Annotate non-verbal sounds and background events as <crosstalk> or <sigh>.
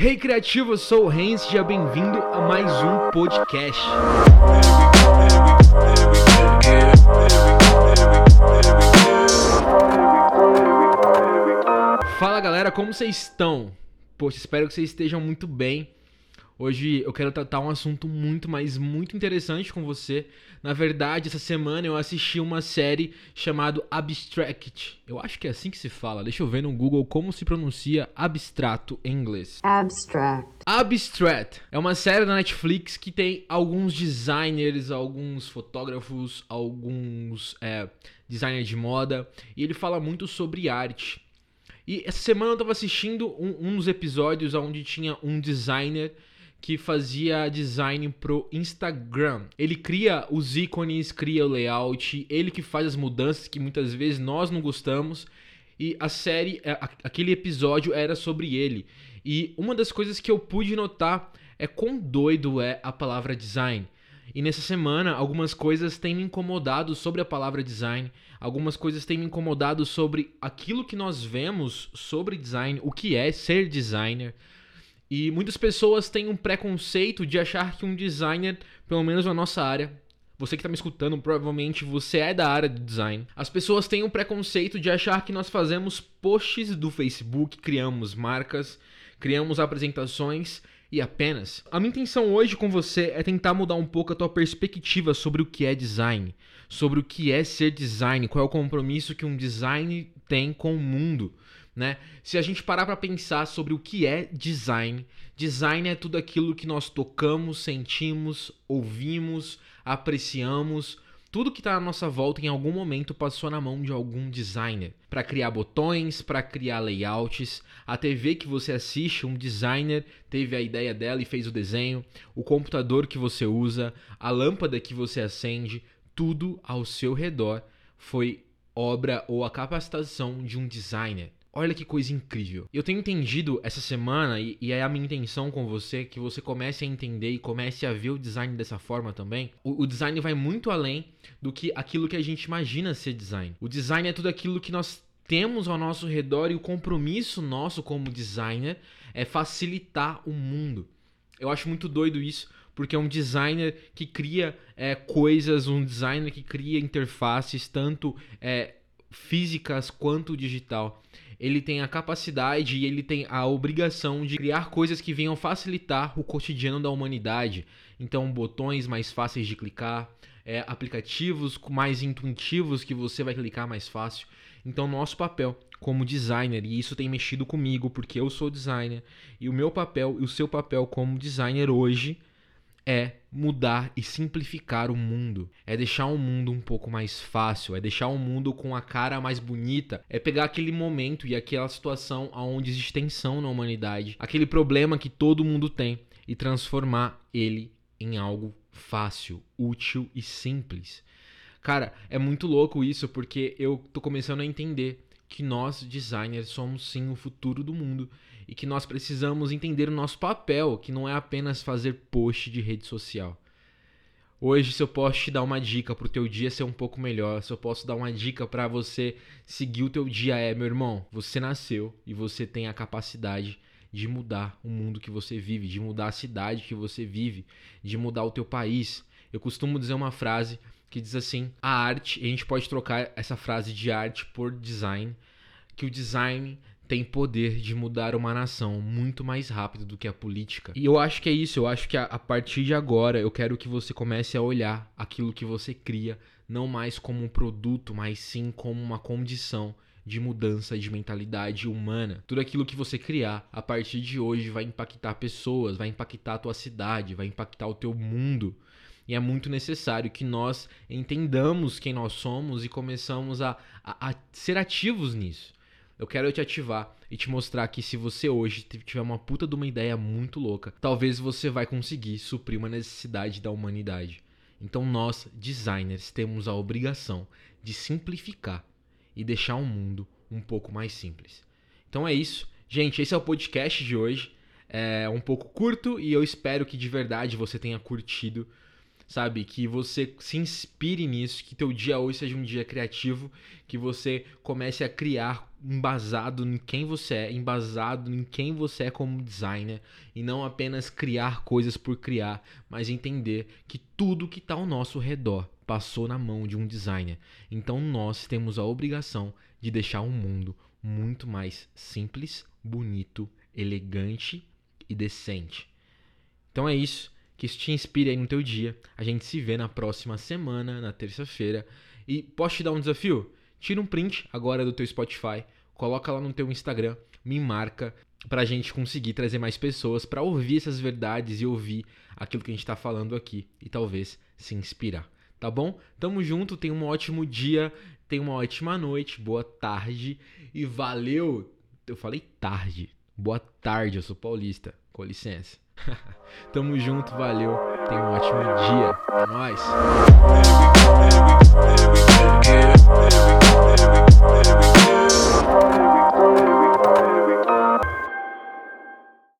Hey criativo, eu sou o Renz, seja bem-vindo a mais um podcast. Fala galera, como vocês estão? Poxa, espero que vocês estejam muito bem. Hoje eu quero tratar um assunto muito, mas muito interessante com você. Na verdade, essa semana eu assisti uma série chamada Abstract. Eu acho que é assim que se fala. Deixa eu ver no Google como se pronuncia abstrato em inglês. Abstract. Abstract é uma série da Netflix que tem alguns designers, alguns fotógrafos, alguns é, designers de moda. E ele fala muito sobre arte. E essa semana eu tava assistindo um, um dos episódios onde tinha um designer que fazia design pro Instagram. Ele cria os ícones, cria o layout, ele que faz as mudanças que muitas vezes nós não gostamos. E a série, é, aquele episódio era sobre ele. E uma das coisas que eu pude notar é quão doido é a palavra design. E nessa semana, algumas coisas têm me incomodado sobre a palavra design, algumas coisas têm me incomodado sobre aquilo que nós vemos sobre design, o que é ser designer. E muitas pessoas têm um preconceito de achar que um designer, pelo menos na nossa área, você que está me escutando, provavelmente você é da área de design. As pessoas têm um preconceito de achar que nós fazemos posts do Facebook, criamos marcas, criamos apresentações e apenas. A minha intenção hoje com você é tentar mudar um pouco a tua perspectiva sobre o que é design, sobre o que é ser design, qual é o compromisso que um design tem com o mundo né? Se a gente parar para pensar sobre o que é design, design é tudo aquilo que nós tocamos, sentimos, ouvimos, apreciamos, tudo que está à nossa volta em algum momento passou na mão de algum designer. Para criar botões, para criar layouts, a TV que você assiste, um designer teve a ideia dela e fez o desenho, o computador que você usa, a lâmpada que você acende, tudo ao seu redor foi obra ou a capacitação de um designer. Olha que coisa incrível. Eu tenho entendido essa semana, e, e, é a minha intenção com você, que você comece a entender e comece a ver o design dessa forma também. O, o, design vai muito além do que aquilo que a gente imagina ser design. O design é tudo aquilo que nós temos ao nosso redor e o compromisso nosso como designer é facilitar o mundo. Eu acho muito doido isso, porque é um designer que cria é, coisas, um designer que cria interfaces, tanto é, físicas quanto digital ele tem a capacidade e ele tem a obrigação de criar coisas que venham facilitar o cotidiano da humanidade. Então, botões mais fáceis de clicar, é, aplicativos mais intuitivos que você vai clicar mais fácil. Então, nosso papel como designer, e isso tem mexido comigo porque eu sou designer, e o meu papel e o seu papel como designer hoje é mudar e simplificar o mundo. É deixar o mundo um pouco mais fácil, é deixar o mundo com a cara mais bonita, é pegar aquele momento e aquela situação onde existe tensão na humanidade, aquele problema que todo mundo tem e transformar ele em algo fácil, útil e simples. Cara, é muito louco isso porque eu tô começando a entender que nós designers somos sim o futuro do mundo e que nós precisamos entender o nosso papel, que não é apenas fazer post de rede social. Hoje, se eu posso te dar uma dica para o teu dia ser um pouco melhor, se eu posso dar uma dica para você seguir o teu dia é, meu irmão, você nasceu e você tem a capacidade de mudar o mundo que você vive, de mudar a cidade que você vive, de mudar o teu país. Eu costumo dizer uma frase que diz assim: a arte, a gente pode trocar essa frase de arte por design, que o design tem poder de mudar uma nação muito mais rápido do que a política. E eu acho que é isso, eu acho que a, a, partir de agora eu quero que você comece a olhar aquilo que você cria não mais como um produto, mas sim como uma condição de mudança de mentalidade humana. Tudo aquilo que você criar a partir de hoje vai impactar pessoas, vai impactar a tua cidade, vai impactar o teu mundo. E é muito necessário que nós entendamos quem nós somos e começamos a, a, a ser ativos nisso. Eu quero te ativar e te mostrar que se você hoje tiver uma puta de uma ideia muito louca, talvez você vai conseguir suprir uma necessidade da humanidade. Então nós, designers, temos a obrigação de simplificar e deixar o mundo um pouco mais simples. Então é isso. Gente, esse é o podcast de hoje. É um pouco curto e eu espero que de verdade você tenha curtido. Sabe? Que você se inspire nisso, que teu dia hoje seja um dia criativo, que você comece a criar embasado em quem você é, embasado em quem você é como designer e não apenas criar coisas por criar, mas entender que tudo que está ao nosso redor passou na mão de um designer. Então nós temos a obrigação de deixar um mundo muito mais simples, bonito, elegante e decente. Então é isso. Que isso te inspire aí no teu dia. A gente se vê na próxima semana, na terça-feira. E posso te dar um desafio? Tira um print agora do teu Spotify, coloca lá no teu Instagram, me marca pra gente conseguir trazer mais pessoas para ouvir essas verdades e ouvir aquilo que a gente tá falando aqui e talvez se inspirar. Tá bom? Tamo junto, tenha um ótimo dia, tenha uma ótima noite, boa tarde e valeu! Eu falei tarde. Boa tarde, eu sou paulista. Com licença. <laughs> Tamo junto, valeu. Tenha um ótimo dia. É nóis.